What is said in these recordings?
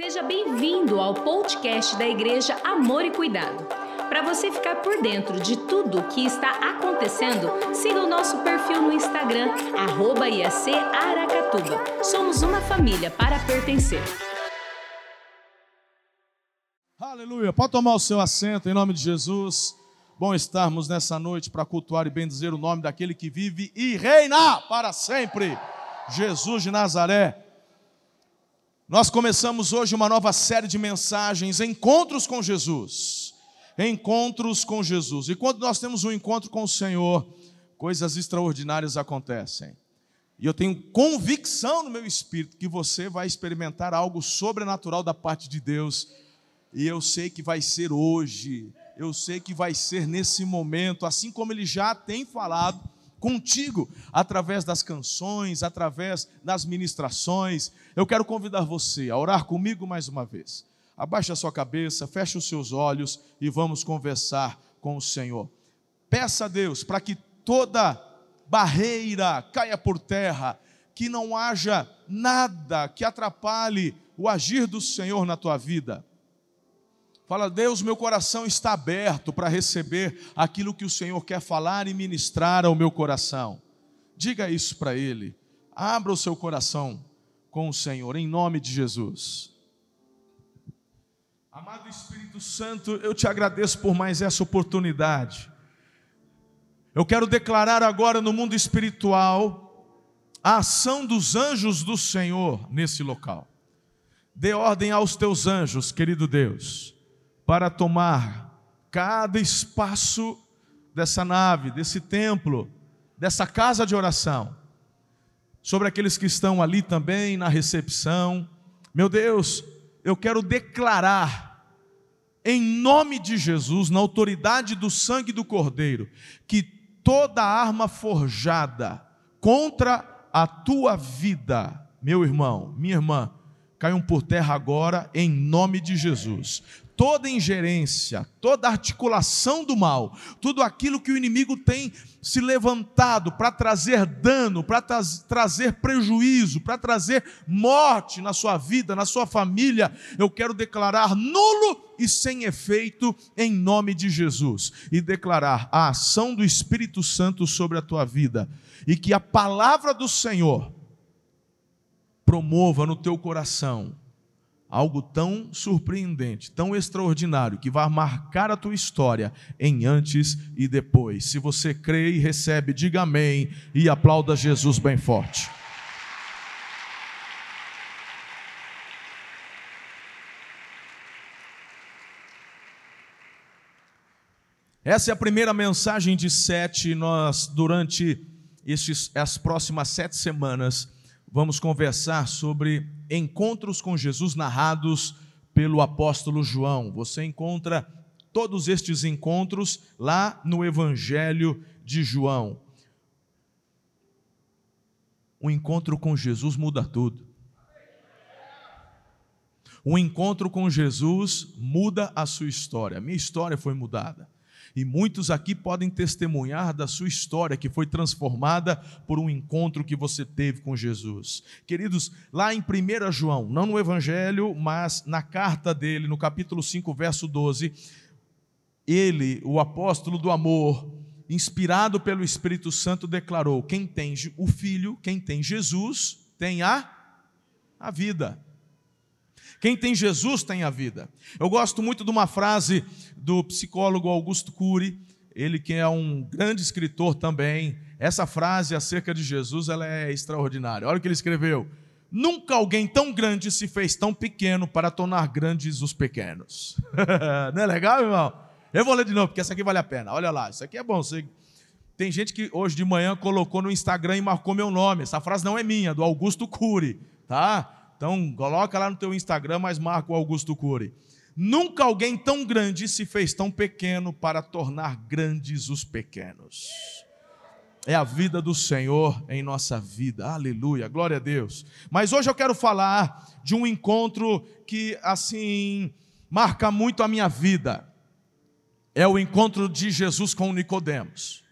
Seja bem-vindo ao podcast da Igreja Amor e Cuidado. Para você ficar por dentro de tudo o que está acontecendo, siga o nosso perfil no Instagram, arroba IAC Aracatuba. Somos uma família para pertencer. Aleluia. Pode tomar o seu assento em nome de Jesus. Bom estarmos nessa noite para cultuar e bendizer o nome daquele que vive e reina para sempre. Jesus de Nazaré. Nós começamos hoje uma nova série de mensagens, encontros com Jesus. Encontros com Jesus. E quando nós temos um encontro com o Senhor, coisas extraordinárias acontecem. E eu tenho convicção no meu espírito que você vai experimentar algo sobrenatural da parte de Deus. E eu sei que vai ser hoje, eu sei que vai ser nesse momento, assim como ele já tem falado contigo, através das canções, através das ministrações. Eu quero convidar você a orar comigo mais uma vez. Abaixe a sua cabeça, feche os seus olhos e vamos conversar com o Senhor. Peça a Deus para que toda barreira caia por terra, que não haja nada que atrapalhe o agir do Senhor na tua vida. Fala, Deus, meu coração está aberto para receber aquilo que o Senhor quer falar e ministrar ao meu coração. Diga isso para Ele. Abra o seu coração com o Senhor, em nome de Jesus. Amado Espírito Santo, eu te agradeço por mais essa oportunidade. Eu quero declarar agora no mundo espiritual a ação dos anjos do Senhor nesse local. Dê ordem aos teus anjos, querido Deus para tomar cada espaço dessa nave, desse templo, dessa casa de oração. Sobre aqueles que estão ali também na recepção. Meu Deus, eu quero declarar, em nome de Jesus, na autoridade do sangue do Cordeiro, que toda arma forjada contra a tua vida, meu irmão, minha irmã, caiam por terra agora, em nome de Jesus toda ingerência, toda articulação do mal, tudo aquilo que o inimigo tem se levantado para trazer dano, para tra trazer prejuízo, para trazer morte na sua vida, na sua família, eu quero declarar nulo e sem efeito em nome de Jesus. E declarar a ação do Espírito Santo sobre a tua vida. E que a palavra do Senhor promova no teu coração algo tão surpreendente, tão extraordinário, que vai marcar a tua história em antes e depois. Se você crê e recebe, diga amém e aplauda Jesus bem forte. Essa é a primeira mensagem de sete. Nós, durante estes, as próximas sete semanas, vamos conversar sobre encontros com Jesus narrados pelo apóstolo João. Você encontra todos estes encontros lá no Evangelho de João. O encontro com Jesus muda tudo. O encontro com Jesus muda a sua história. Minha história foi mudada. E muitos aqui podem testemunhar da sua história que foi transformada por um encontro que você teve com Jesus. Queridos, lá em 1 João, não no Evangelho, mas na carta dele, no capítulo 5, verso 12, ele, o apóstolo do amor, inspirado pelo Espírito Santo, declarou: quem tem o Filho, quem tem Jesus, tem a, a vida. Quem tem Jesus tem a vida. Eu gosto muito de uma frase do psicólogo Augusto Cury, ele que é um grande escritor também. Essa frase acerca de Jesus, ela é extraordinária. Olha o que ele escreveu: Nunca alguém tão grande se fez tão pequeno para tornar grandes os pequenos. Não é legal, irmão? Eu vou ler de novo, porque essa aqui vale a pena. Olha lá, isso aqui é bom. Tem gente que hoje de manhã colocou no Instagram e marcou meu nome. Essa frase não é minha, do Augusto Cury, tá? Então, coloca lá no teu Instagram, mas marca o Augusto Cury. Nunca alguém tão grande se fez tão pequeno para tornar grandes os pequenos. É a vida do Senhor em nossa vida. Aleluia, glória a Deus. Mas hoje eu quero falar de um encontro que assim marca muito a minha vida. É o encontro de Jesus com Nicodemos.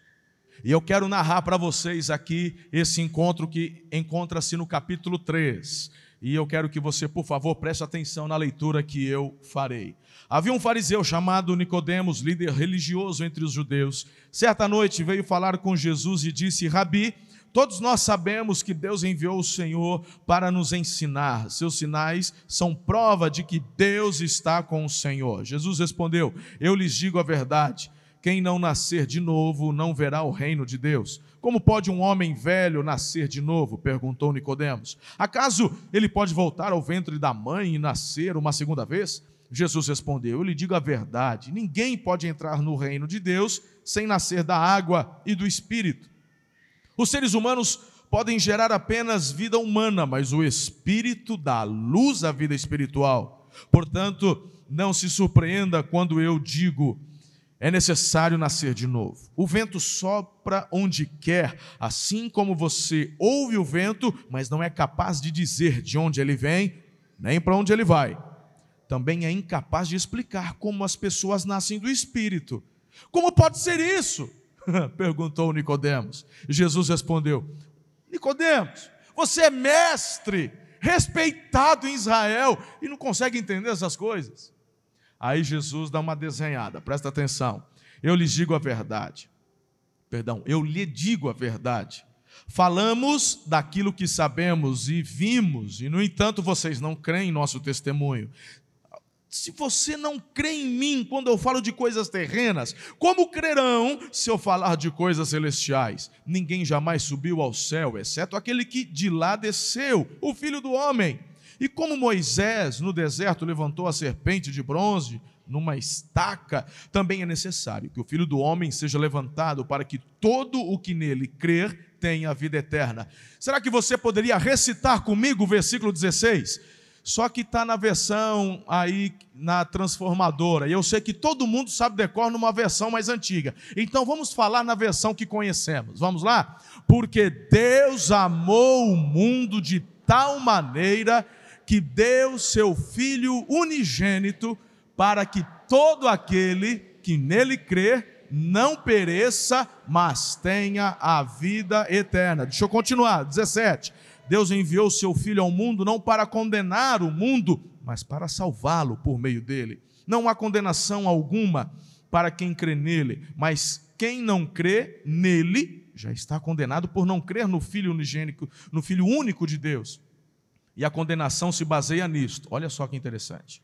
E eu quero narrar para vocês aqui esse encontro que encontra-se no capítulo 3 E eu quero que você, por favor, preste atenção na leitura que eu farei. Havia um fariseu chamado Nicodemos, líder religioso entre os judeus. Certa noite veio falar com Jesus e disse: Rabi, todos nós sabemos que Deus enviou o Senhor para nos ensinar. Seus sinais são prova de que Deus está com o Senhor. Jesus respondeu: Eu lhes digo a verdade. Quem não nascer de novo não verá o reino de Deus. Como pode um homem velho nascer de novo? perguntou Nicodemos. Acaso ele pode voltar ao ventre da mãe e nascer uma segunda vez? Jesus respondeu: Eu lhe digo a verdade: ninguém pode entrar no reino de Deus sem nascer da água e do espírito. Os seres humanos podem gerar apenas vida humana, mas o espírito dá luz à vida espiritual. Portanto, não se surpreenda quando eu digo: é necessário nascer de novo. O vento sopra onde quer, assim como você ouve o vento, mas não é capaz de dizer de onde ele vem, nem para onde ele vai também é incapaz de explicar como as pessoas nascem do Espírito. Como pode ser isso? perguntou Nicodemos. Jesus respondeu: Nicodemos, você é mestre, respeitado em Israel e não consegue entender essas coisas. Aí Jesus dá uma desenhada, presta atenção. Eu lhes digo a verdade. Perdão, eu lhe digo a verdade. Falamos daquilo que sabemos e vimos, e no entanto vocês não creem em nosso testemunho. Se você não crê em mim quando eu falo de coisas terrenas, como crerão se eu falar de coisas celestiais? Ninguém jamais subiu ao céu, exceto aquele que de lá desceu, o filho do homem. E como Moisés no deserto levantou a serpente de bronze numa estaca, também é necessário que o filho do homem seja levantado para que todo o que nele crer tenha vida eterna. Será que você poderia recitar comigo o versículo 16? só que está na versão aí na transformadora. E eu sei que todo mundo sabe decor numa versão mais antiga. Então vamos falar na versão que conhecemos. Vamos lá? Porque Deus amou o mundo de tal maneira que deu seu Filho unigênito para que todo aquele que nele crer não pereça, mas tenha a vida eterna. Deixa eu continuar. 17. Deus enviou seu Filho ao mundo não para condenar o mundo, mas para salvá-lo por meio dele. Não há condenação alguma para quem crê nele, mas quem não crê nele já está condenado por não crer no Filho unigênico, no Filho único de Deus. E a condenação se baseia nisto. Olha só que interessante.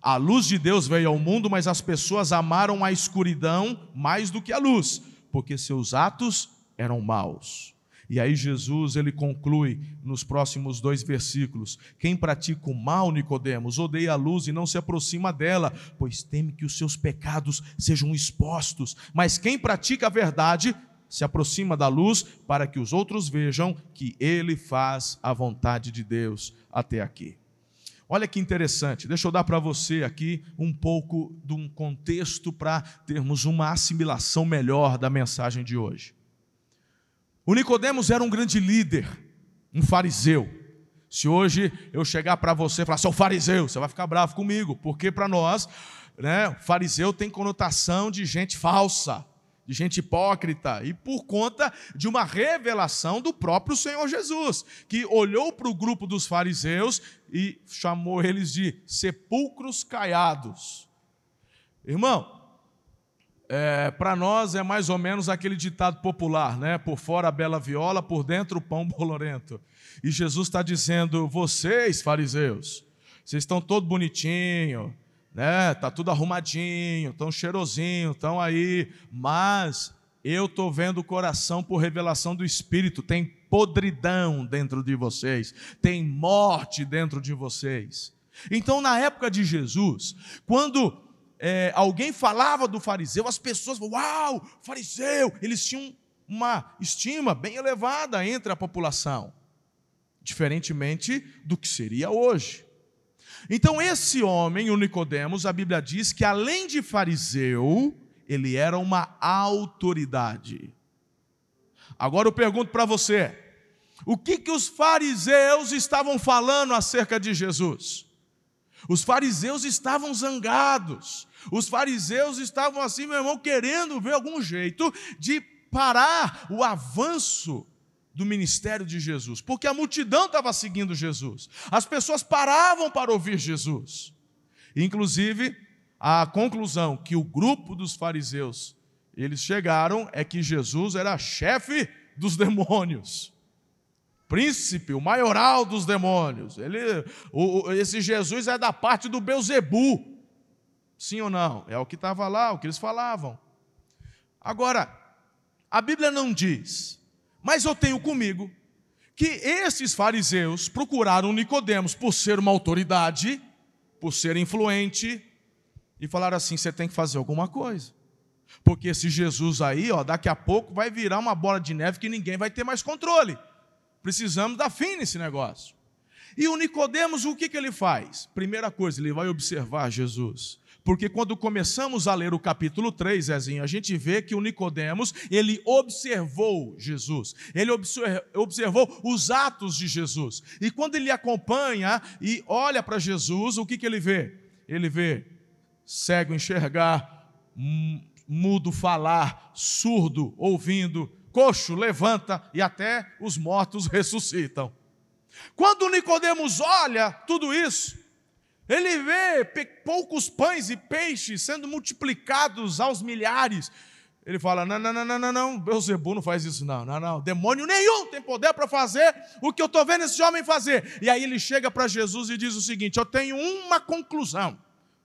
A luz de Deus veio ao mundo, mas as pessoas amaram a escuridão mais do que a luz, porque seus atos eram maus. E aí Jesus ele conclui nos próximos dois versículos: Quem pratica o mal, Nicodemos, odeia a luz e não se aproxima dela, pois teme que os seus pecados sejam expostos. Mas quem pratica a verdade se aproxima da luz para que os outros vejam que ele faz a vontade de Deus até aqui. Olha que interessante, deixa eu dar para você aqui um pouco de um contexto para termos uma assimilação melhor da mensagem de hoje. O Nicodemos era um grande líder, um fariseu. Se hoje eu chegar para você e falar, sou fariseu, você vai ficar bravo comigo, porque para nós, né, fariseu tem conotação de gente falsa, de gente hipócrita, e por conta de uma revelação do próprio Senhor Jesus, que olhou para o grupo dos fariseus e chamou eles de sepulcros caiados. Irmão, é, para nós é mais ou menos aquele ditado popular, né? Por fora a bela viola, por dentro o pão bolorento. E Jesus está dizendo: vocês, fariseus, vocês estão todo bonitinho, né? Tá tudo arrumadinho, tão cheirosinho, estão aí, mas eu estou vendo o coração por revelação do Espírito. Tem podridão dentro de vocês, tem morte dentro de vocês. Então, na época de Jesus, quando é, alguém falava do fariseu, as pessoas, uau, fariseu, eles tinham uma estima bem elevada entre a população, diferentemente do que seria hoje. Então, esse homem, o Nicodemos, a Bíblia diz que além de fariseu, ele era uma autoridade. Agora eu pergunto para você: o que, que os fariseus estavam falando acerca de Jesus? Os fariseus estavam zangados. Os fariseus estavam assim, meu irmão, querendo ver algum jeito de parar o avanço do ministério de Jesus, porque a multidão estava seguindo Jesus, as pessoas paravam para ouvir Jesus. Inclusive, a conclusão que o grupo dos fariseus eles chegaram é que Jesus era chefe dos demônios, príncipe, o maioral dos demônios. Ele, o, esse Jesus é da parte do Beuzebu. Sim ou não? É o que estava lá, o que eles falavam. Agora, a Bíblia não diz mas eu tenho comigo que esses fariseus procuraram Nicodemos por ser uma autoridade, por ser influente, e falaram assim: você tem que fazer alguma coisa. Porque esse Jesus aí, ó, daqui a pouco vai virar uma bola de neve que ninguém vai ter mais controle. Precisamos dar fim nesse negócio. E o Nicodemos, o que, que ele faz? Primeira coisa, ele vai observar Jesus. Porque quando começamos a ler o capítulo 3, Zezinho, a gente vê que o Nicodemos, ele observou Jesus. Ele observou os atos de Jesus. E quando ele acompanha e olha para Jesus, o que, que ele vê? Ele vê cego enxergar, mudo falar, surdo ouvindo, coxo levanta e até os mortos ressuscitam. Quando Nicodemos olha tudo isso, ele vê poucos pães e peixes sendo multiplicados aos milhares. Ele fala: não, não, não, não, não, não, Beuzebu não faz isso, não, não, não. Demônio nenhum tem poder para fazer o que eu estou vendo esse homem fazer. E aí ele chega para Jesus e diz o seguinte: Eu tenho uma conclusão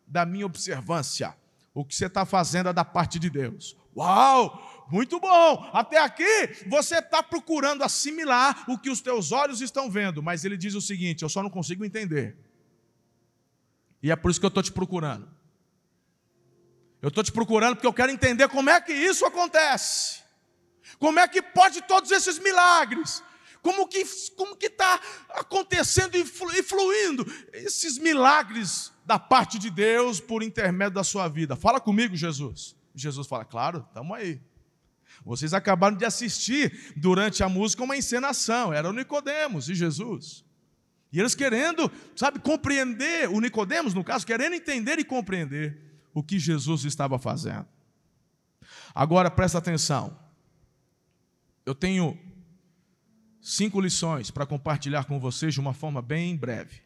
da minha observância. O que você está fazendo é da parte de Deus. Uau! Muito bom! Até aqui você está procurando assimilar o que os teus olhos estão vendo, mas ele diz o seguinte: eu só não consigo entender. E é por isso que eu estou te procurando. Eu estou te procurando porque eu quero entender como é que isso acontece. Como é que pode todos esses milagres? Como que como que está acontecendo e fluindo esses milagres da parte de Deus por intermédio da sua vida? Fala comigo, Jesus. Jesus fala, claro, estamos aí. Vocês acabaram de assistir durante a música uma encenação. Era o Nicodemos e Jesus. E eles querendo, sabe, compreender, o Nicodemos, no caso, querendo entender e compreender o que Jesus estava fazendo. Agora presta atenção. Eu tenho cinco lições para compartilhar com vocês de uma forma bem breve.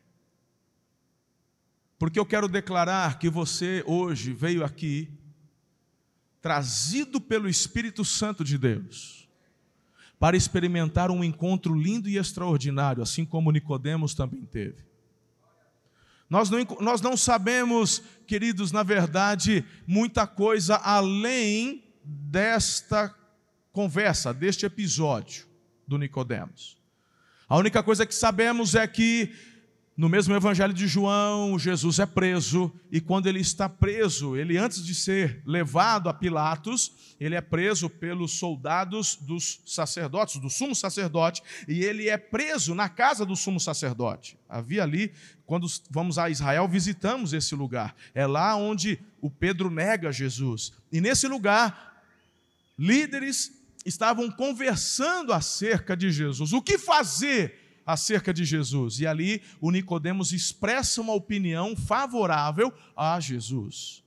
Porque eu quero declarar que você hoje veio aqui trazido pelo Espírito Santo de Deus para experimentar um encontro lindo e extraordinário, assim como Nicodemos também teve. Nós não, nós não sabemos, queridos, na verdade, muita coisa além desta conversa, deste episódio do Nicodemos. A única coisa que sabemos é que no mesmo Evangelho de João, Jesus é preso, e quando ele está preso, ele antes de ser levado a Pilatos, ele é preso pelos soldados dos sacerdotes, do sumo sacerdote, e ele é preso na casa do sumo sacerdote. Havia ali, quando vamos a Israel, visitamos esse lugar. É lá onde o Pedro nega Jesus. E nesse lugar, líderes estavam conversando acerca de Jesus. O que fazer? Acerca de Jesus. E ali o Nicodemos expressa uma opinião favorável a Jesus.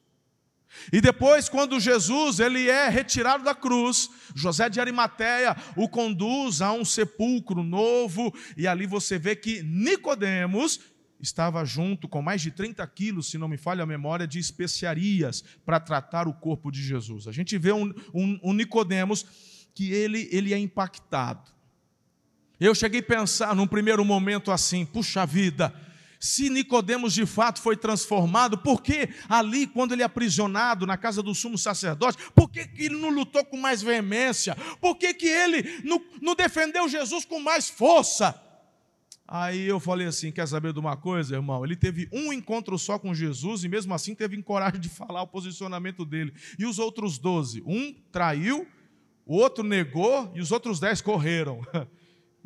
E depois, quando Jesus ele é retirado da cruz, José de Arimateia o conduz a um sepulcro novo, e ali você vê que Nicodemos estava junto com mais de 30 quilos, se não me falha a memória, de especiarias para tratar o corpo de Jesus. A gente vê um, um, um Nicodemos que ele, ele é impactado. Eu cheguei a pensar num primeiro momento assim: puxa vida, se Nicodemos de fato foi transformado, por que ali, quando ele é aprisionado na casa do sumo sacerdote, por que, que ele não lutou com mais veemência? Por que, que ele não, não defendeu Jesus com mais força? Aí eu falei assim: quer saber de uma coisa, irmão? Ele teve um encontro só com Jesus e mesmo assim teve coragem de falar o posicionamento dele. E os outros doze? Um traiu, o outro negou e os outros dez correram.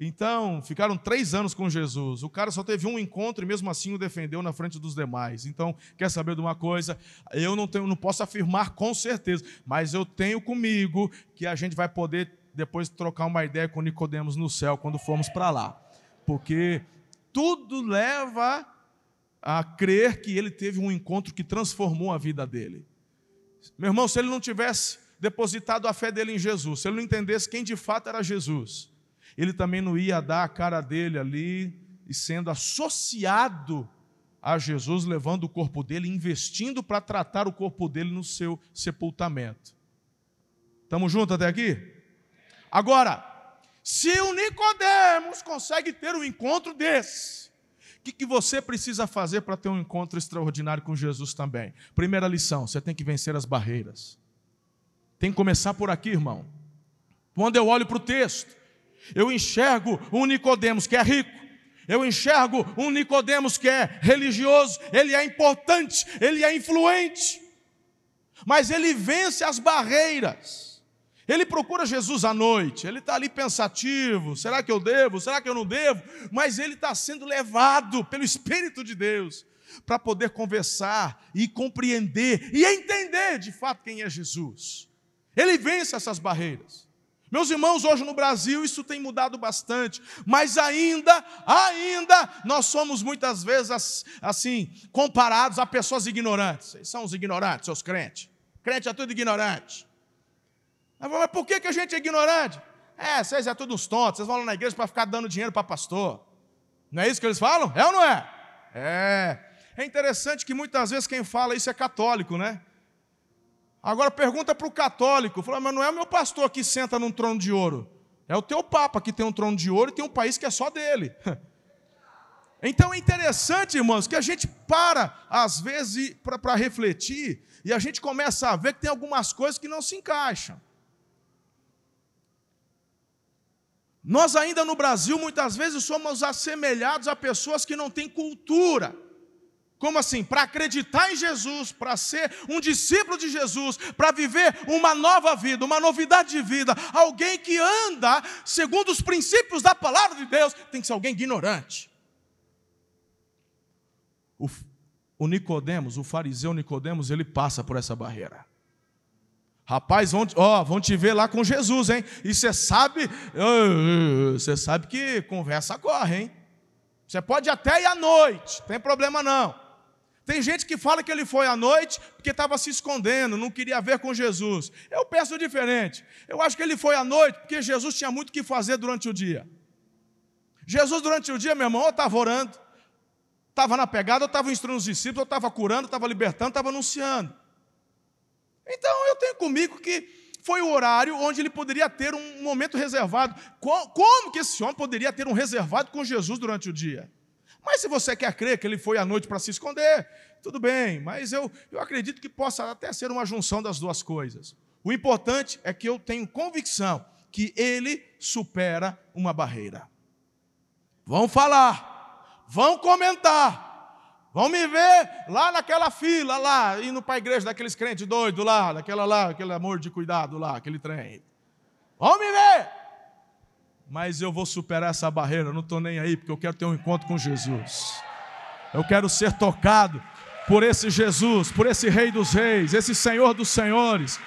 Então, ficaram três anos com Jesus. O cara só teve um encontro e mesmo assim o defendeu na frente dos demais. Então, quer saber de uma coisa? Eu não, tenho, não posso afirmar com certeza, mas eu tenho comigo que a gente vai poder depois trocar uma ideia com Nicodemos no céu quando formos para lá. Porque tudo leva a crer que ele teve um encontro que transformou a vida dele. Meu irmão, se ele não tivesse depositado a fé dele em Jesus, se ele não entendesse quem de fato era Jesus, ele também não ia dar a cara dele ali e sendo associado a Jesus, levando o corpo dele, investindo para tratar o corpo dele no seu sepultamento. Estamos juntos até aqui? Agora, se o Nicodemos consegue ter um encontro desse, o que, que você precisa fazer para ter um encontro extraordinário com Jesus também? Primeira lição: você tem que vencer as barreiras. Tem que começar por aqui, irmão. Quando eu olho para o texto, eu enxergo um Nicodemos que é rico, eu enxergo um Nicodemos que é religioso, ele é importante, ele é influente, mas ele vence as barreiras. Ele procura Jesus à noite, ele está ali pensativo: será que eu devo? Será que eu não devo? Mas ele está sendo levado pelo Espírito de Deus para poder conversar e compreender e entender de fato quem é Jesus. Ele vence essas barreiras. Meus irmãos, hoje no Brasil isso tem mudado bastante, mas ainda, ainda nós somos muitas vezes assim, comparados a pessoas ignorantes. Vocês são os ignorantes, seus crentes. Crente é tudo ignorante. Mas por que, que a gente é ignorante? É, vocês é tudo uns tontos, vocês vão lá na igreja para ficar dando dinheiro para pastor. Não é isso que eles falam? É ou não é? É. É interessante que muitas vezes quem fala isso é católico, né? Agora pergunta para o católico, fala, mas não é o meu pastor que senta num trono de ouro. É o teu papa que tem um trono de ouro e tem um país que é só dele. Então é interessante, irmãos, que a gente para, às vezes, para refletir, e a gente começa a ver que tem algumas coisas que não se encaixam. Nós ainda no Brasil, muitas vezes, somos assemelhados a pessoas que não têm cultura. Como assim? Para acreditar em Jesus, para ser um discípulo de Jesus, para viver uma nova vida, uma novidade de vida, alguém que anda segundo os princípios da palavra de Deus, tem que ser alguém ignorante. O, o Nicodemos, o fariseu Nicodemos, ele passa por essa barreira. Rapaz, vão, ó, vão te ver lá com Jesus, hein? E você sabe, você sabe que conversa corre, hein? Você pode até ir à noite, tem problema não. Tem gente que fala que ele foi à noite porque estava se escondendo, não queria ver com Jesus. Eu penso diferente. Eu acho que ele foi à noite porque Jesus tinha muito o que fazer durante o dia. Jesus, durante o dia, meu irmão, estava orando, estava na pegada, ou estava instruindo os discípulos, ou estava curando, estava libertando, estava anunciando. Então eu tenho comigo que foi o horário onde ele poderia ter um momento reservado. Como que esse homem poderia ter um reservado com Jesus durante o dia? Mas se você quer crer que ele foi à noite para se esconder, tudo bem, mas eu, eu acredito que possa até ser uma junção das duas coisas. O importante é que eu tenho convicção que ele supera uma barreira. Vão falar, vão comentar, vão me ver lá naquela fila, lá, indo para a igreja daqueles crentes doidos lá, daquela lá, aquele amor de cuidado lá, aquele trem. Vão me ver mas eu vou superar essa barreira, eu não estou nem aí, porque eu quero ter um encontro com Jesus. Eu quero ser tocado por esse Jesus, por esse Rei dos Reis, esse Senhor dos Senhores.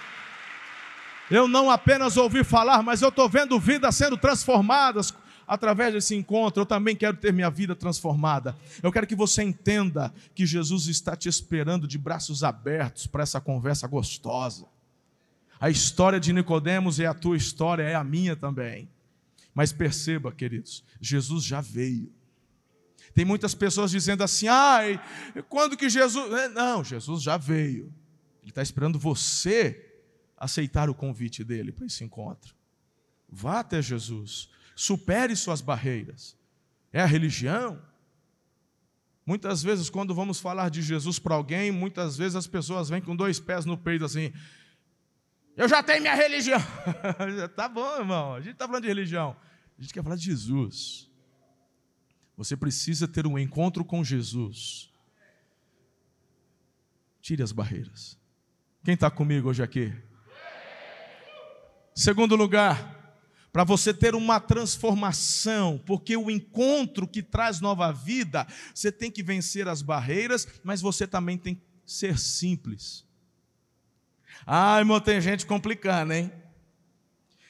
Eu não apenas ouvi falar, mas eu estou vendo vidas sendo transformadas através desse encontro. Eu também quero ter minha vida transformada. Eu quero que você entenda que Jesus está te esperando de braços abertos para essa conversa gostosa. A história de Nicodemos é a tua história, é a minha também. Mas perceba, queridos, Jesus já veio. Tem muitas pessoas dizendo assim: ai, quando que Jesus. É, não, Jesus já veio. Ele está esperando você aceitar o convite dele para esse encontro. Vá até Jesus, supere suas barreiras. É a religião? Muitas vezes, quando vamos falar de Jesus para alguém, muitas vezes as pessoas vêm com dois pés no peito assim: eu já tenho minha religião. tá bom, irmão. A gente está falando de religião. A gente quer falar de Jesus. Você precisa ter um encontro com Jesus. Tire as barreiras. Quem está comigo hoje aqui? Segundo lugar, para você ter uma transformação, porque o encontro que traz nova vida, você tem que vencer as barreiras, mas você também tem que ser simples. Ah, irmão, tem gente complicando, hein?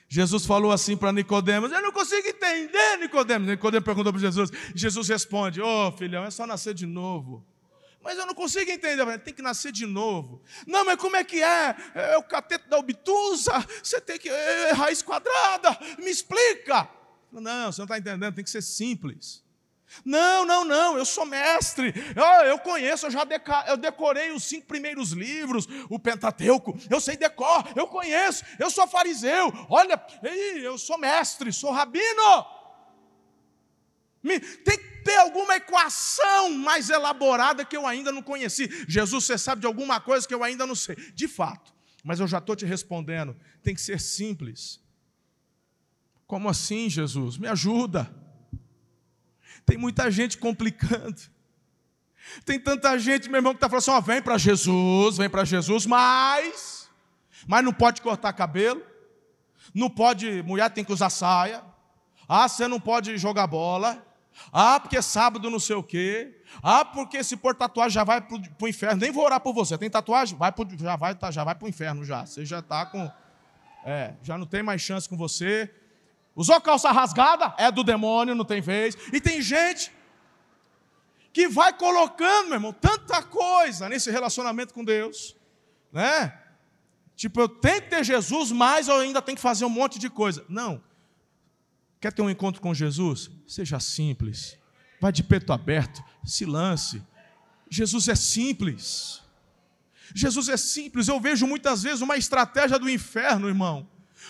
Jesus falou assim para Nicodemos: Eu não consigo entender, Nicodemos. Nicodemos perguntou para Jesus. Jesus responde: Ô oh, filhão, é só nascer de novo. Mas eu não consigo entender, tem que nascer de novo. Não, mas como é que é? É o cateto da obtusa, você tem que. É, é raiz quadrada, me explica. Não, você não está entendendo, tem que ser simples. Não, não, não, eu sou mestre, eu, eu conheço, eu já deca, eu decorei os cinco primeiros livros, o Pentateuco, eu sei decor, eu conheço, eu sou fariseu, olha, ei, eu sou mestre, sou rabino. Tem que ter alguma equação mais elaborada que eu ainda não conheci. Jesus, você sabe de alguma coisa que eu ainda não sei. De fato, mas eu já estou te respondendo, tem que ser simples. Como assim, Jesus? Me ajuda. Tem muita gente complicando. Tem tanta gente, meu irmão, que está falando assim: ó, vem para Jesus, vem para Jesus, mas, mas não pode cortar cabelo, não pode, mulher tem que usar saia, ah, você não pode jogar bola, ah, porque sábado não sei o quê, ah, porque se por tatuagem já vai para o inferno, nem vou orar por você, tem tatuagem? Vai pro, já vai tá, já vai para o inferno já, você já está com, é, já não tem mais chance com você, Usou calça rasgada? É do demônio, não tem vez. E tem gente que vai colocando, meu irmão, tanta coisa nesse relacionamento com Deus, né? Tipo, eu tenho que ter Jesus, mas eu ainda tenho que fazer um monte de coisa. Não. Quer ter um encontro com Jesus? Seja simples. Vai de peito aberto, se lance. Jesus é simples. Jesus é simples. Eu vejo muitas vezes uma estratégia do inferno, irmão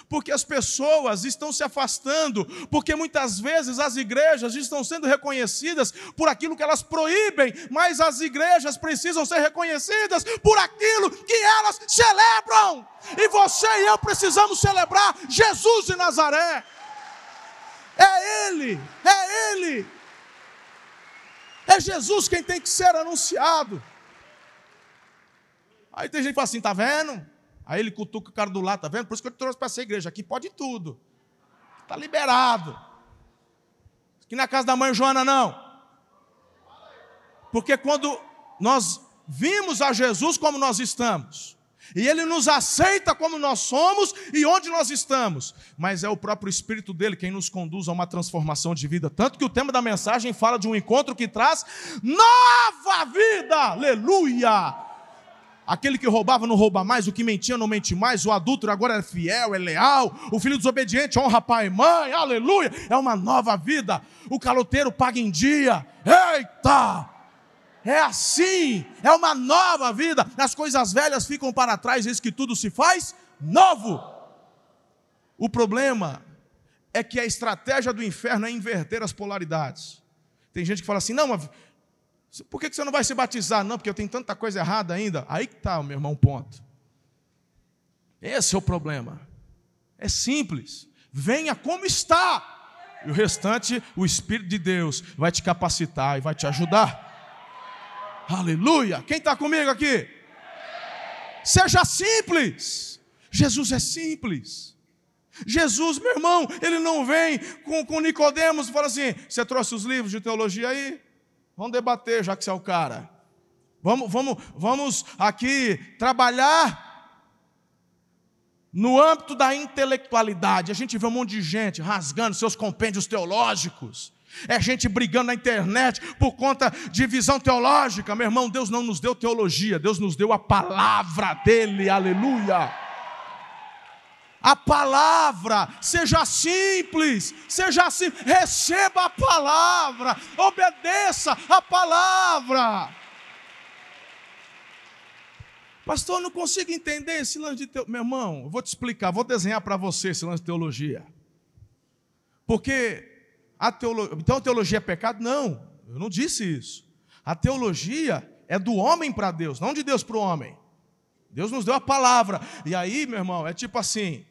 porque as pessoas estão se afastando, porque muitas vezes as igrejas estão sendo reconhecidas por aquilo que elas proíbem, mas as igrejas precisam ser reconhecidas por aquilo que elas celebram. E você e eu precisamos celebrar Jesus de Nazaré. É Ele, é Ele. É Jesus quem tem que ser anunciado. Aí tem gente que fala assim: tá vendo? Aí ele cutuca o cara do lado, tá vendo? Por isso que eu te trouxe para essa igreja. Aqui pode tudo. Está liberado. Aqui na é casa da mãe Joana, não. Porque quando nós vimos a Jesus como nós estamos, e Ele nos aceita como nós somos e onde nós estamos, mas é o próprio Espírito dele quem nos conduz a uma transformação de vida. Tanto que o tema da mensagem fala de um encontro que traz nova vida, aleluia! Aquele que roubava não rouba mais, o que mentia não mente mais, o adúltero agora é fiel, é leal, o filho desobediente honra pai e mãe, aleluia, é uma nova vida. O caloteiro paga em dia, eita! É assim, é uma nova vida. As coisas velhas ficam para trás, eis que tudo se faz novo. O problema é que a estratégia do inferno é inverter as polaridades. Tem gente que fala assim: não, por que você não vai se batizar? Não, porque eu tenho tanta coisa errada ainda. Aí que está, meu irmão, ponto. Esse é o problema. É simples. Venha como está. E o restante, o Espírito de Deus vai te capacitar e vai te ajudar. Aleluia! Quem está comigo aqui? Seja simples. Jesus é simples. Jesus, meu irmão, ele não vem com, com Nicodemos e fala assim: você trouxe os livros de teologia aí? Vamos debater, já que você é o cara. Vamos, vamos, vamos aqui trabalhar no âmbito da intelectualidade. A gente vê um monte de gente rasgando seus compêndios teológicos. É gente brigando na internet por conta de visão teológica. Meu irmão, Deus não nos deu teologia, Deus nos deu a palavra dele. Aleluia a palavra, seja simples, seja simples, receba a palavra, obedeça a palavra. Pastor, eu não consigo entender esse lance de teologia. Meu irmão, eu vou te explicar, vou desenhar para você esse lance de teologia. Porque a teologia. Então a teologia é pecado? Não, eu não disse isso. A teologia é do homem para Deus, não de Deus para o homem. Deus nos deu a palavra. E aí, meu irmão, é tipo assim: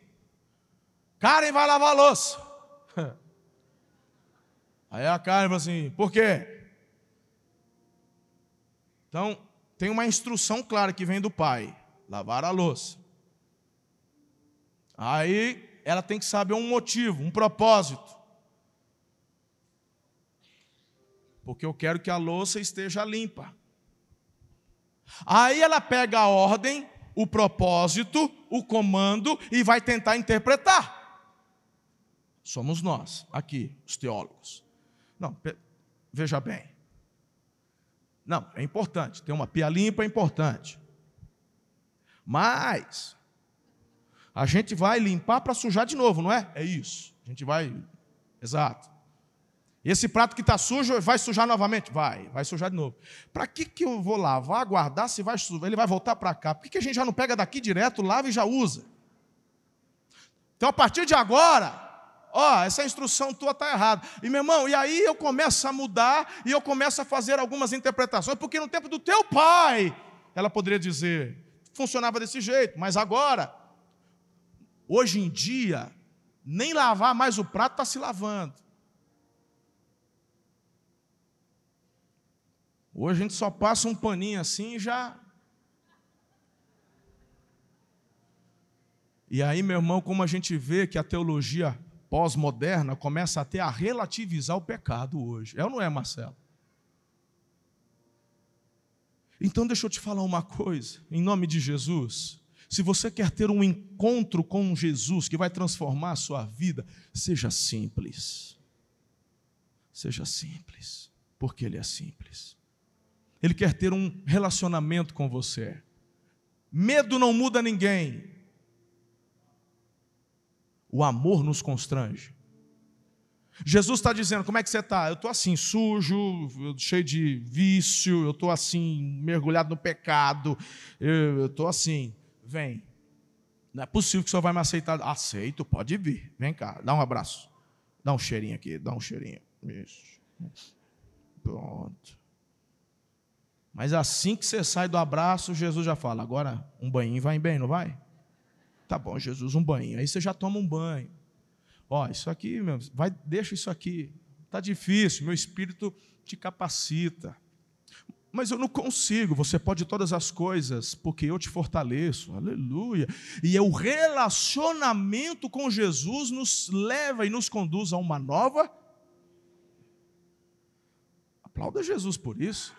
Karen vai lavar a louça. Aí a Karen fala assim: por quê? Então, tem uma instrução clara que vem do pai: lavar a louça. Aí ela tem que saber um motivo, um propósito. Porque eu quero que a louça esteja limpa. Aí ela pega a ordem, o propósito, o comando e vai tentar interpretar. Somos nós, aqui, os teólogos. Não, veja bem. Não, é importante. Ter uma pia limpa é importante. Mas, a gente vai limpar para sujar de novo, não é? É isso. A gente vai. Exato. Esse prato que está sujo vai sujar novamente? Vai, vai sujar de novo. Para que, que eu vou lavar, aguardar se vai ele vai voltar para cá? Por que, que a gente já não pega daqui direto, lava e já usa? Então, a partir de agora, ó, essa instrução tua está errada. E meu irmão, e aí eu começo a mudar e eu começo a fazer algumas interpretações, porque no tempo do teu pai, ela poderia dizer, funcionava desse jeito, mas agora, hoje em dia, nem lavar mais o prato está se lavando. Hoje a gente só passa um paninho assim e já. E aí, meu irmão, como a gente vê que a teologia pós-moderna começa até a relativizar o pecado hoje. É ou não é, Marcelo? Então, deixa eu te falar uma coisa, em nome de Jesus. Se você quer ter um encontro com Jesus que vai transformar a sua vida, seja simples. Seja simples, porque Ele é simples. Ele quer ter um relacionamento com você. Medo não muda ninguém. O amor nos constrange. Jesus está dizendo: como é que você está? Eu estou assim, sujo, cheio de vício, eu estou assim, mergulhado no pecado, eu estou assim. Vem. Não é possível que o senhor vai me aceitar. Aceito, pode vir. Vem cá, dá um abraço. Dá um cheirinho aqui, dá um cheirinho. Isso. Pronto. Mas assim que você sai do abraço, Jesus já fala: agora um banho vai bem, não vai? Tá bom, Jesus, um banho. Aí você já toma um banho. Ó, isso aqui, meu, vai, deixa isso aqui. Tá difícil, meu espírito te capacita. Mas eu não consigo. Você pode todas as coisas, porque eu te fortaleço. Aleluia. E é o relacionamento com Jesus nos leva e nos conduz a uma nova. Aplauda Jesus por isso.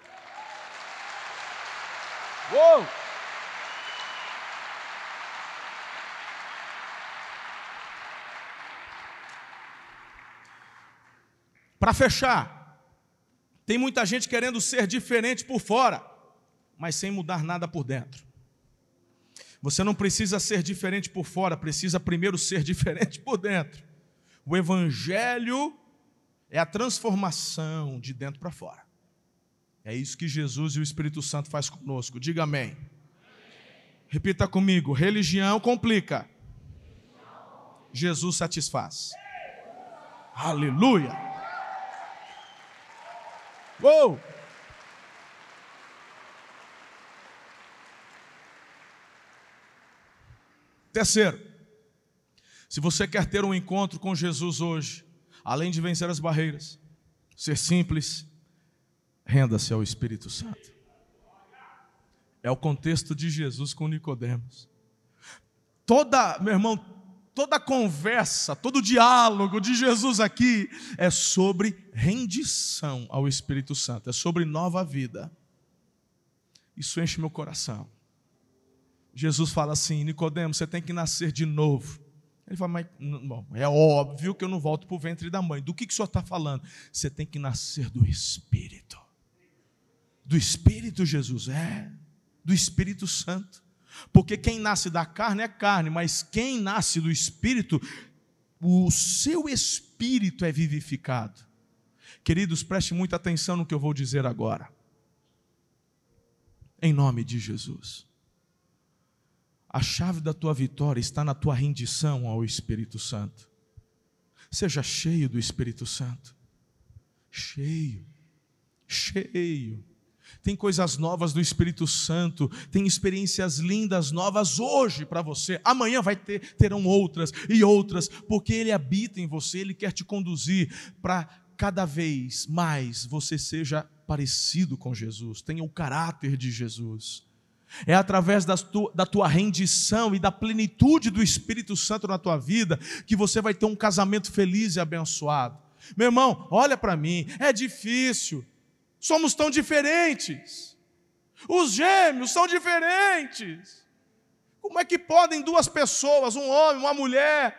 Uou! Para fechar, tem muita gente querendo ser diferente por fora, mas sem mudar nada por dentro. Você não precisa ser diferente por fora, precisa primeiro ser diferente por dentro. O Evangelho é a transformação de dentro para fora. É isso que Jesus e o Espírito Santo faz conosco. Diga amém. Repita comigo: religião complica. Jesus satisfaz. Aleluia. Uou! Terceiro, se você quer ter um encontro com Jesus hoje, além de vencer as barreiras, ser simples, Renda-se ao Espírito Santo. É o contexto de Jesus com Nicodemos. Toda, meu irmão, toda conversa, todo diálogo de Jesus aqui é sobre rendição ao Espírito Santo, é sobre nova vida. Isso enche meu coração. Jesus fala assim: Nicodemos, você tem que nascer de novo. Ele fala, mas bom, é óbvio que eu não volto para o ventre da mãe. Do que, que o senhor está falando? Você tem que nascer do Espírito. Do Espírito, Jesus, é, do Espírito Santo. Porque quem nasce da carne é carne, mas quem nasce do Espírito, o seu espírito é vivificado. Queridos, preste muita atenção no que eu vou dizer agora. Em nome de Jesus. A chave da tua vitória está na tua rendição ao Espírito Santo. Seja cheio do Espírito Santo. Cheio, cheio tem coisas novas do Espírito Santo, tem experiências lindas novas hoje para você. Amanhã vai ter, terão outras e outras, porque ele habita em você, ele quer te conduzir para cada vez mais você seja parecido com Jesus, tenha o caráter de Jesus. É através da tua, da tua rendição e da plenitude do Espírito Santo na tua vida que você vai ter um casamento feliz e abençoado. Meu irmão, olha para mim, é difícil, somos tão diferentes. Os gêmeos são diferentes. Como é que podem duas pessoas, um homem, uma mulher,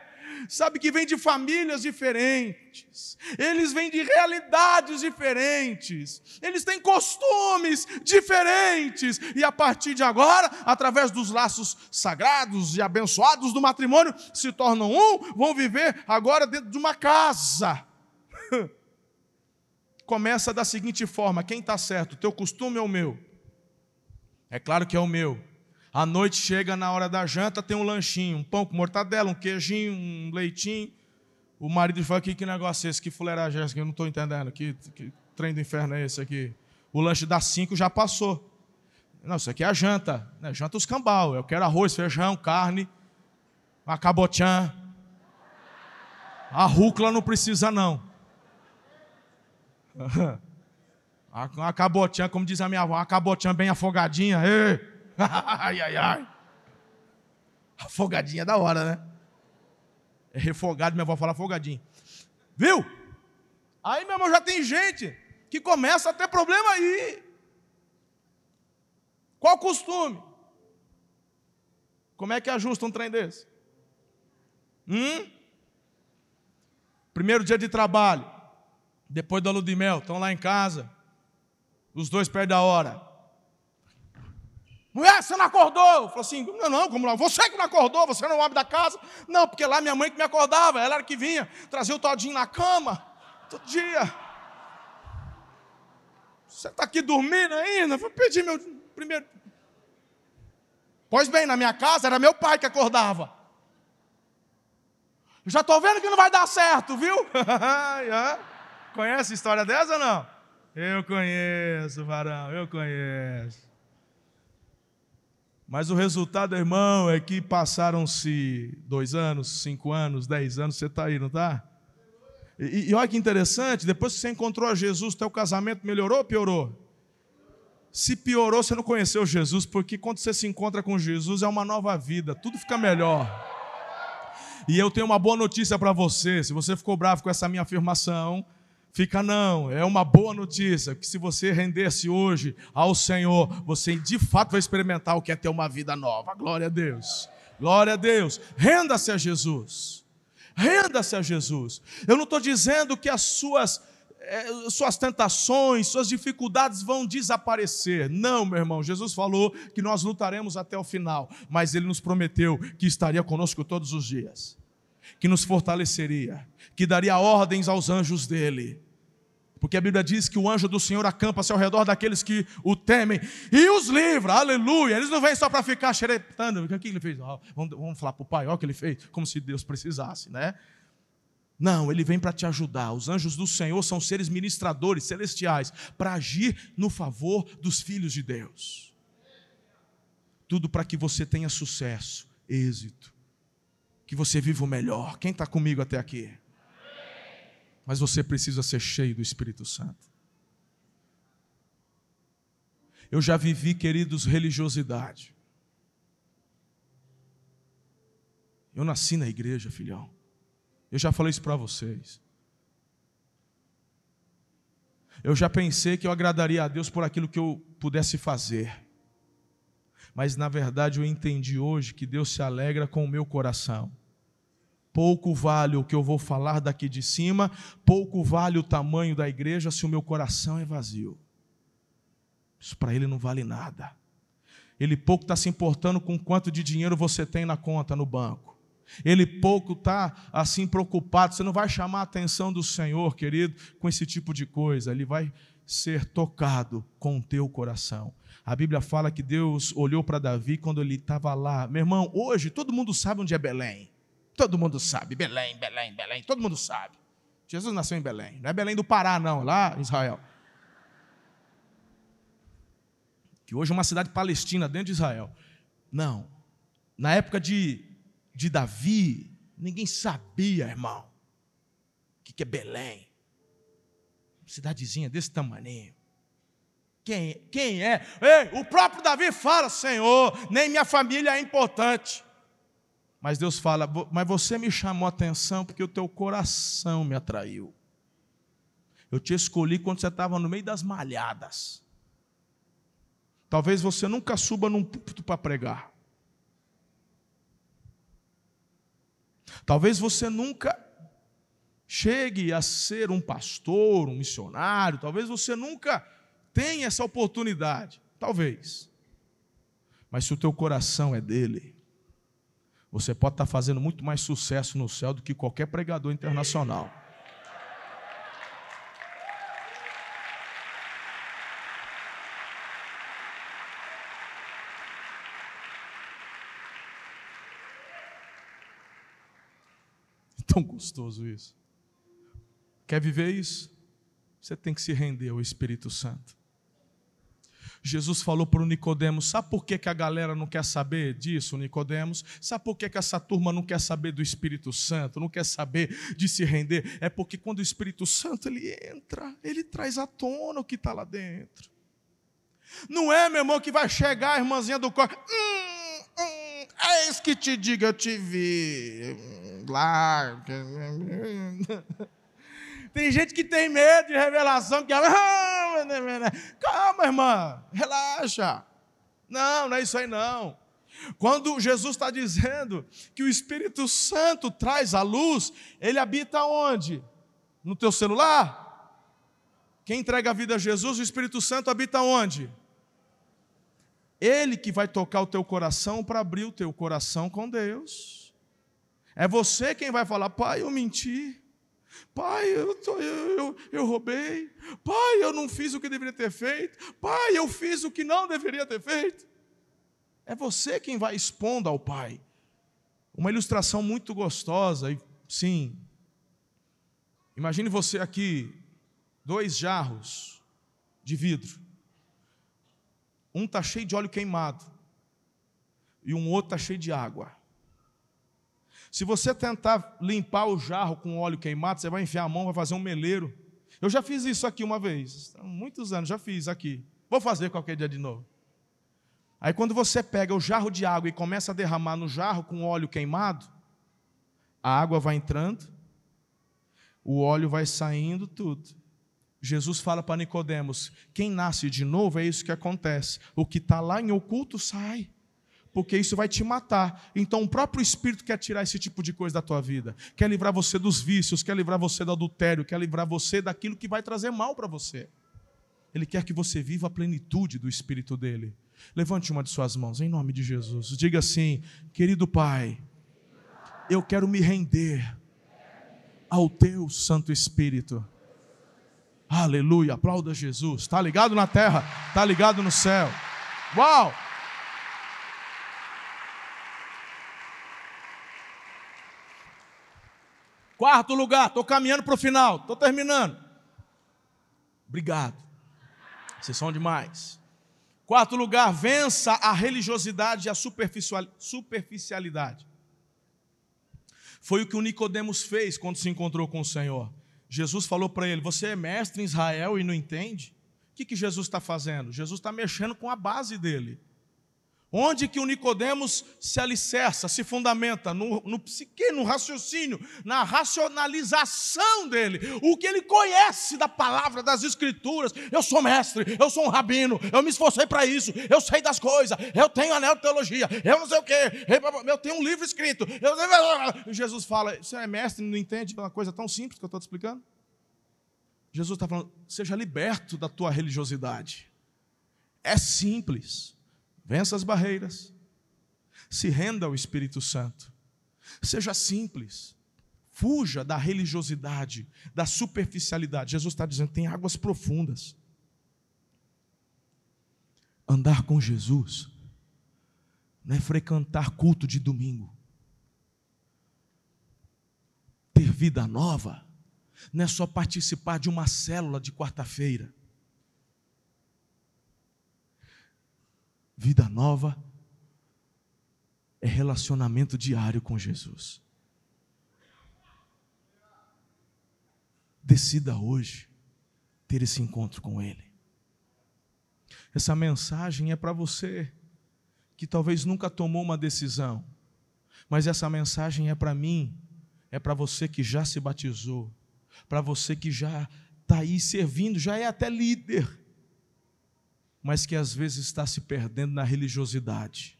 sabe que vêm de famílias diferentes, eles vêm de realidades diferentes, eles têm costumes diferentes, e a partir de agora, através dos laços sagrados e abençoados do matrimônio, se tornam um, vão viver agora dentro de uma casa Começa da seguinte forma: quem está certo, teu costume ou o meu? É claro que é o meu. À noite chega na hora da janta, tem um lanchinho, um pão com mortadela, um queijinho, um leitinho. O marido fala: que, que negócio é esse? Que fuleiragem é? Que eu não estou entendendo. Que, que trem do inferno é esse aqui? O lanche das cinco já passou. Não, isso aqui é a janta. Né? Janta os cambal. Eu quero arroz, feijão, carne, uma. A rúcula não precisa, não. Uma cabotinha, como diz a minha avó, uma cabotinha bem afogadinha. Ai, ai, ai. Afogadinha é da hora, né? É refogado, minha avó fala afogadinho. Viu? Aí, meu irmão, já tem gente que começa a ter problema aí. Qual costume? Como é que ajusta um trem desse? Hum? Primeiro dia de trabalho, depois da lua de mel, estão lá em casa, os dois perdem a hora. Mulher, você não acordou? Falou assim, não, não, como lá? Você que não acordou, você não homem da casa? Não, porque lá minha mãe que me acordava, ela era que vinha, trazia o todinho na cama, todo dia. Você está aqui dormindo ainda? Vou pedir meu primeiro. Pois bem, na minha casa era meu pai que acordava. Já estou vendo que não vai dar certo, viu? Conhece a história dessa ou não? Eu conheço, varão, eu conheço. Mas o resultado, irmão, é que passaram-se dois anos, cinco anos, dez anos, você está aí, não está? E, e, olha que interessante, depois que você encontrou Jesus, teu casamento melhorou ou piorou? Se piorou, você não conheceu Jesus, porque quando você se encontra com Jesus é uma nova vida, tudo fica melhor. E eu tenho uma boa notícia para você, se você ficou bravo com essa minha afirmação, Fica não, é uma boa notícia que se você render-se hoje ao Senhor, você de fato vai experimentar o que é ter uma vida nova. Glória a Deus. Glória a Deus. Renda-se a Jesus. Renda-se a Jesus. Eu não estou dizendo que as suas é, suas tentações, suas dificuldades vão desaparecer. Não, meu irmão. Jesus falou que nós lutaremos até o final, mas ele nos prometeu que estaria conosco todos os dias, que nos fortaleceria, que daria ordens aos anjos dele porque a Bíblia diz que o anjo do Senhor acampa-se ao redor daqueles que o temem e os livra, aleluia. Eles não vêm só para ficar xeretando. O que ele fez? Vamos, vamos falar para o pai, olha o que ele fez, como se Deus precisasse, né? Não, ele vem para te ajudar. Os anjos do Senhor são seres ministradores celestiais para agir no favor dos filhos de Deus. Tudo para que você tenha sucesso, êxito, que você viva o melhor. Quem está comigo até aqui? Mas você precisa ser cheio do Espírito Santo. Eu já vivi, queridos, religiosidade. Eu nasci na igreja, filhão. Eu já falei isso para vocês. Eu já pensei que eu agradaria a Deus por aquilo que eu pudesse fazer. Mas na verdade eu entendi hoje que Deus se alegra com o meu coração. Pouco vale o que eu vou falar daqui de cima, pouco vale o tamanho da igreja se o meu coração é vazio. Isso para ele não vale nada. Ele pouco está se importando com quanto de dinheiro você tem na conta no banco. Ele pouco está assim preocupado. Você não vai chamar a atenção do Senhor, querido, com esse tipo de coisa. Ele vai ser tocado com o teu coração. A Bíblia fala que Deus olhou para Davi quando ele estava lá. Meu irmão, hoje todo mundo sabe onde é Belém. Todo mundo sabe, Belém, Belém, Belém, todo mundo sabe. Jesus nasceu em Belém, não é Belém do Pará, não, lá em Israel. Que hoje é uma cidade palestina dentro de Israel. Não. Na época de, de Davi, ninguém sabia, irmão, o que, que é Belém. Cidadezinha desse tamanho. Quem, quem é? Ei, o próprio Davi fala, Senhor, nem minha família é importante. Mas Deus fala: Mas você me chamou a atenção porque o teu coração me atraiu. Eu te escolhi quando você estava no meio das malhadas. Talvez você nunca suba num púlpito para pregar. Talvez você nunca chegue a ser um pastor, um missionário. Talvez você nunca tenha essa oportunidade. Talvez. Mas se o teu coração é dele, você pode estar fazendo muito mais sucesso no céu do que qualquer pregador internacional. É tão gostoso isso. Quer viver isso? Você tem que se render ao Espírito Santo. Jesus falou para o Nicodemos: sabe por que, que a galera não quer saber disso, Nicodemos? Sabe por que, que essa turma não quer saber do Espírito Santo, não quer saber de se render? É porque quando o Espírito Santo ele entra, ele traz à tona o que está lá dentro. Não é, meu irmão, que vai chegar a irmãzinha do corpo. Hum, hum, é isso que te diga, eu te vi. Lá. Tem gente que tem medo de revelação, que ah, calma, irmã, relaxa. Não, não é isso aí não. Quando Jesus está dizendo que o Espírito Santo traz a luz, ele habita onde? No teu celular? Quem entrega a vida a Jesus, o Espírito Santo habita onde? Ele que vai tocar o teu coração para abrir o teu coração com Deus. É você quem vai falar, pai, eu menti. Pai, eu, eu, eu, eu, roubei. Pai, eu não fiz o que deveria ter feito. Pai, eu fiz o que não deveria ter feito. É você quem vai expondo ao Pai. Uma ilustração muito gostosa, e sim. Imagine você aqui, dois jarros de vidro. Um está cheio de óleo queimado e um outro está cheio de água. Se você tentar limpar o jarro com óleo queimado, você vai enfiar a mão, vai fazer um meleiro. Eu já fiz isso aqui uma vez, há muitos anos já fiz aqui. Vou fazer qualquer dia de novo. Aí quando você pega o jarro de água e começa a derramar no jarro com óleo queimado, a água vai entrando, o óleo vai saindo tudo. Jesus fala para Nicodemos: quem nasce de novo é isso que acontece. O que está lá em oculto sai porque isso vai te matar. Então o próprio Espírito quer tirar esse tipo de coisa da tua vida. Quer livrar você dos vícios, quer livrar você do adultério, quer livrar você daquilo que vai trazer mal para você. Ele quer que você viva a plenitude do Espírito dele. Levante uma de suas mãos, em nome de Jesus. Diga assim: querido Pai, eu quero me render ao teu Santo Espírito. Aleluia, aplauda Jesus. Está ligado na terra, está ligado no céu. Uau! Quarto lugar, estou caminhando para o final, estou terminando. Obrigado. Vocês são demais. Quarto lugar, vença a religiosidade e a superficialidade. Foi o que o Nicodemos fez quando se encontrou com o Senhor. Jesus falou para ele: Você é mestre em Israel e não entende? O que, que Jesus está fazendo? Jesus está mexendo com a base dele. Onde que o Nicodemos se alicerça, se fundamenta? No, no psique, no raciocínio, na racionalização dele. O que ele conhece da palavra, das escrituras. Eu sou mestre, eu sou um rabino, eu me esforcei para isso, eu sei das coisas, eu tenho anel de teologia, eu não sei o quê, eu tenho um livro escrito. Eu... Jesus fala, você é mestre não entende uma coisa tão simples que eu estou te explicando? Jesus está falando, seja liberto da tua religiosidade. É simples. Vença as barreiras. Se renda ao Espírito Santo. Seja simples. Fuja da religiosidade, da superficialidade. Jesus está dizendo: tem águas profundas. Andar com Jesus não é frequentar culto de domingo. Ter vida nova não é só participar de uma célula de quarta-feira. Vida nova é relacionamento diário com Jesus. Decida hoje ter esse encontro com Ele. Essa mensagem é para você que talvez nunca tomou uma decisão, mas essa mensagem é para mim, é para você que já se batizou, para você que já está aí servindo, já é até líder mas que às vezes está se perdendo na religiosidade.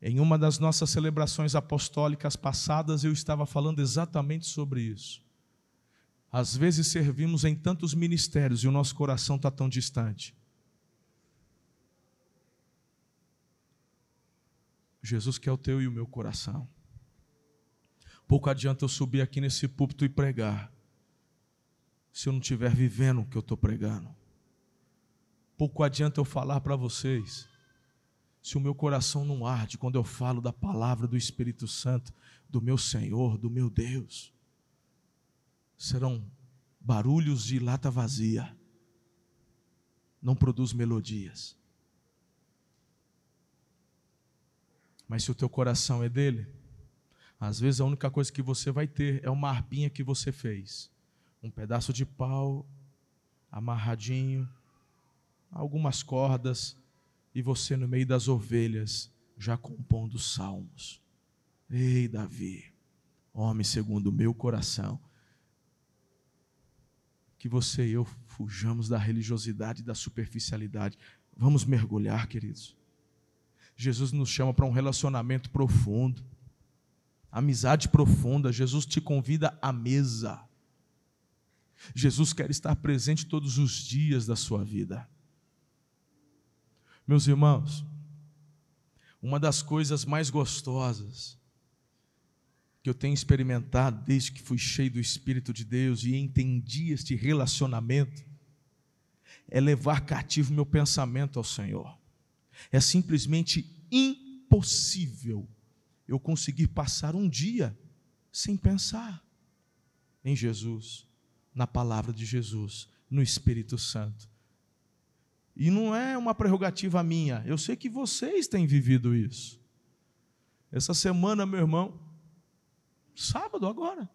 Em uma das nossas celebrações apostólicas passadas, eu estava falando exatamente sobre isso. Às vezes servimos em tantos ministérios e o nosso coração está tão distante. Jesus quer o teu e o meu coração. Pouco adianta eu subir aqui nesse púlpito e pregar, se eu não estiver vivendo o que eu estou pregando. Pouco adianta eu falar para vocês, se o meu coração não arde quando eu falo da palavra do Espírito Santo, do meu Senhor, do meu Deus? Serão barulhos de lata vazia, não produz melodias. Mas se o teu coração é dele, às vezes a única coisa que você vai ter é uma arpinha que você fez. Um pedaço de pau amarradinho, algumas cordas, e você no meio das ovelhas, já compondo salmos. Ei, Davi, homem segundo o meu coração, que você e eu fujamos da religiosidade e da superficialidade. Vamos mergulhar, queridos. Jesus nos chama para um relacionamento profundo, amizade profunda. Jesus te convida à mesa. Jesus quer estar presente todos os dias da sua vida. Meus irmãos, uma das coisas mais gostosas que eu tenho experimentado desde que fui cheio do Espírito de Deus e entendi este relacionamento é levar cativo meu pensamento ao Senhor. É simplesmente impossível eu conseguir passar um dia sem pensar em Jesus, na palavra de Jesus, no Espírito Santo. E não é uma prerrogativa minha, eu sei que vocês têm vivido isso. Essa semana, meu irmão, sábado agora,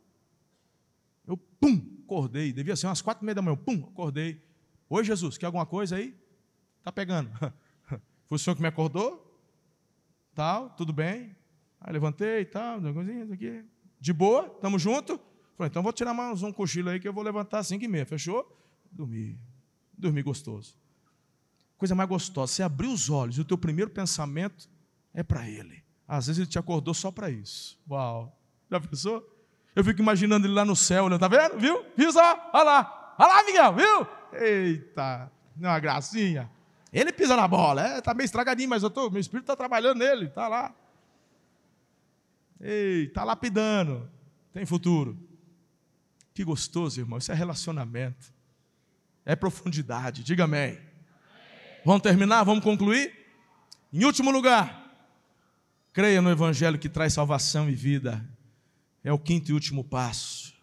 eu pum, acordei, devia ser umas quatro e meia da manhã, pum, acordei. Oi, Jesus, quer alguma coisa aí? Tá pegando. Foi o senhor que me acordou? Tal, tudo bem? Aí levantei, tal, coisinhas aqui. De boa, estamos juntos? Falei, então vou tirar mais um cochilo aí que eu vou levantar às cinco e meia. Fechou? Dormi. Dormi gostoso coisa mais gostosa. Você abrir os olhos e o teu primeiro pensamento é para Ele. Às vezes Ele te acordou só para isso. Uau! Já pensou? Eu fico imaginando Ele lá no céu, olhando, tá vendo? Viu? Viu só? Olha lá. Olha lá, Miguel, viu? Eita, uma gracinha. Ele pisa na bola, é, tá meio estragadinho, mas eu tô, meu espírito está trabalhando nele, tá lá. Ei, tá lapidando. Tem futuro. Que gostoso, irmão. Isso é relacionamento. É profundidade. Diga amém. Vamos terminar? Vamos concluir? Em último lugar, creia no Evangelho que traz salvação e vida. É o quinto e último passo.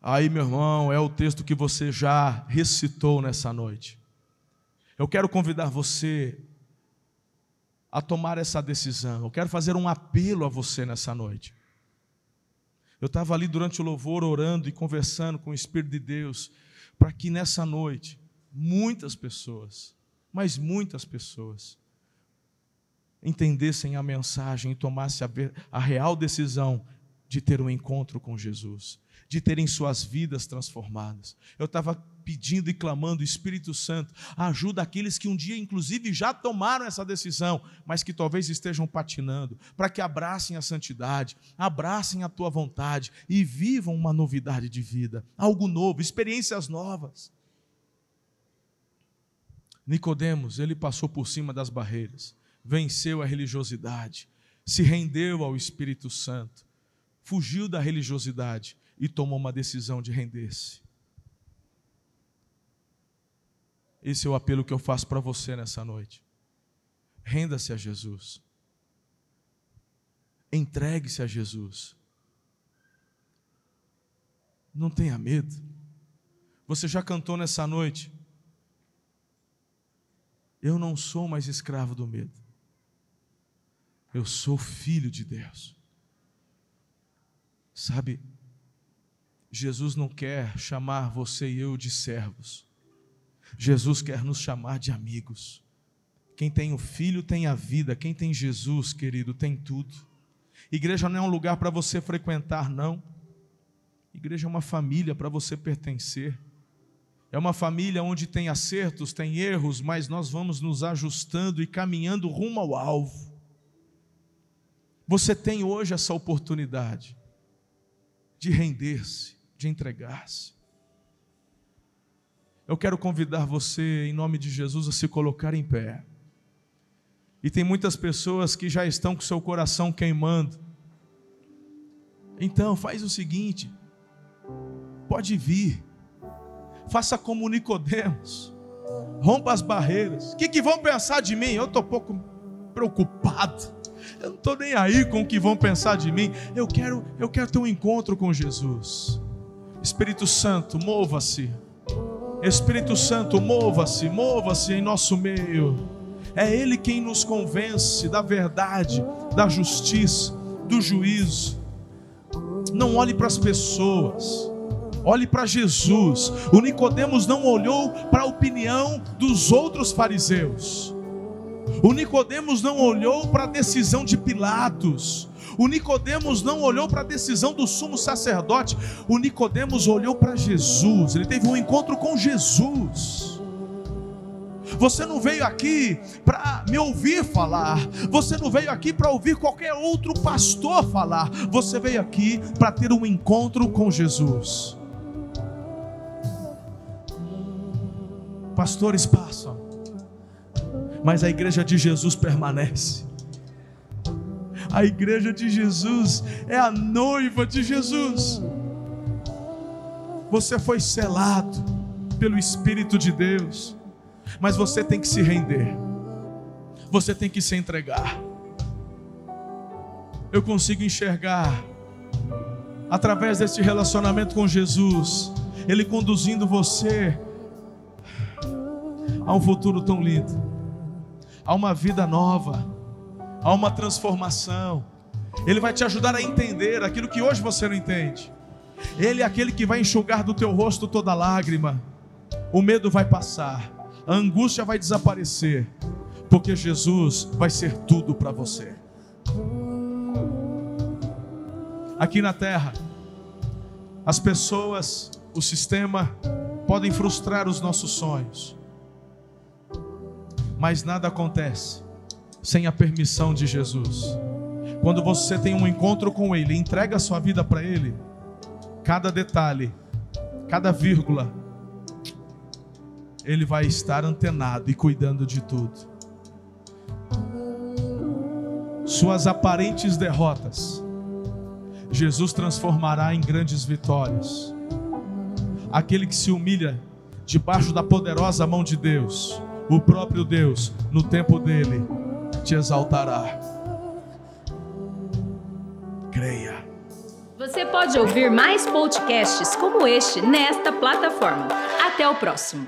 Aí, meu irmão, é o texto que você já recitou nessa noite. Eu quero convidar você a tomar essa decisão. Eu quero fazer um apelo a você nessa noite. Eu estava ali durante o louvor orando e conversando com o Espírito de Deus, para que nessa noite muitas pessoas, mas muitas pessoas, entendessem a mensagem e tomassem a, a real decisão de ter um encontro com Jesus, de terem suas vidas transformadas. Eu estava pedindo e clamando, Espírito Santo, ajuda aqueles que um dia, inclusive, já tomaram essa decisão, mas que talvez estejam patinando, para que abracem a santidade, abracem a tua vontade e vivam uma novidade de vida, algo novo, experiências novas. Nicodemos, ele passou por cima das barreiras, venceu a religiosidade, se rendeu ao Espírito Santo, fugiu da religiosidade e tomou uma decisão de render-se. Esse é o apelo que eu faço para você nessa noite. Renda-se a Jesus. Entregue-se a Jesus. Não tenha medo. Você já cantou nessa noite? Eu não sou mais escravo do medo. Eu sou filho de Deus. Sabe, Jesus não quer chamar você e eu de servos. Jesus quer nos chamar de amigos. Quem tem o filho tem a vida, quem tem Jesus, querido, tem tudo. Igreja não é um lugar para você frequentar, não. Igreja é uma família para você pertencer. É uma família onde tem acertos, tem erros, mas nós vamos nos ajustando e caminhando rumo ao alvo. Você tem hoje essa oportunidade de render-se, de entregar-se. Eu quero convidar você, em nome de Jesus, a se colocar em pé. E tem muitas pessoas que já estão com seu coração queimando. Então, faz o seguinte: pode vir Faça como Nicodemos. Rompa as barreiras. O que, que vão pensar de mim? Eu estou pouco preocupado. Eu não estou nem aí com o que vão pensar de mim. Eu quero, eu quero ter um encontro com Jesus. Espírito Santo, mova-se. Espírito Santo, mova-se, mova-se em nosso meio. É Ele quem nos convence da verdade, da justiça, do juízo. Não olhe para as pessoas. Olhe para Jesus. O Nicodemos não olhou para a opinião dos outros fariseus. O Nicodemos não olhou para a decisão de Pilatos. O Nicodemos não olhou para a decisão do sumo sacerdote. O Nicodemos olhou para Jesus. Ele teve um encontro com Jesus. Você não veio aqui para me ouvir falar. Você não veio aqui para ouvir qualquer outro pastor falar. Você veio aqui para ter um encontro com Jesus. Pastores passam, mas a igreja de Jesus permanece. A igreja de Jesus é a noiva de Jesus. Você foi selado pelo Espírito de Deus, mas você tem que se render, você tem que se entregar. Eu consigo enxergar, através deste relacionamento com Jesus, Ele conduzindo você a um futuro tão lindo, a uma vida nova, a uma transformação. Ele vai te ajudar a entender aquilo que hoje você não entende. Ele é aquele que vai enxugar do teu rosto toda lágrima. O medo vai passar, a angústia vai desaparecer, porque Jesus vai ser tudo para você. Aqui na terra, as pessoas, o sistema podem frustrar os nossos sonhos mas nada acontece sem a permissão de Jesus. Quando você tem um encontro com Ele, entrega a sua vida para Ele, cada detalhe, cada vírgula, Ele vai estar antenado e cuidando de tudo. Suas aparentes derrotas, Jesus transformará em grandes vitórias. Aquele que se humilha debaixo da poderosa mão de Deus, o próprio Deus, no tempo dele, te exaltará. Creia. Você pode ouvir mais podcasts como este nesta plataforma. Até o próximo.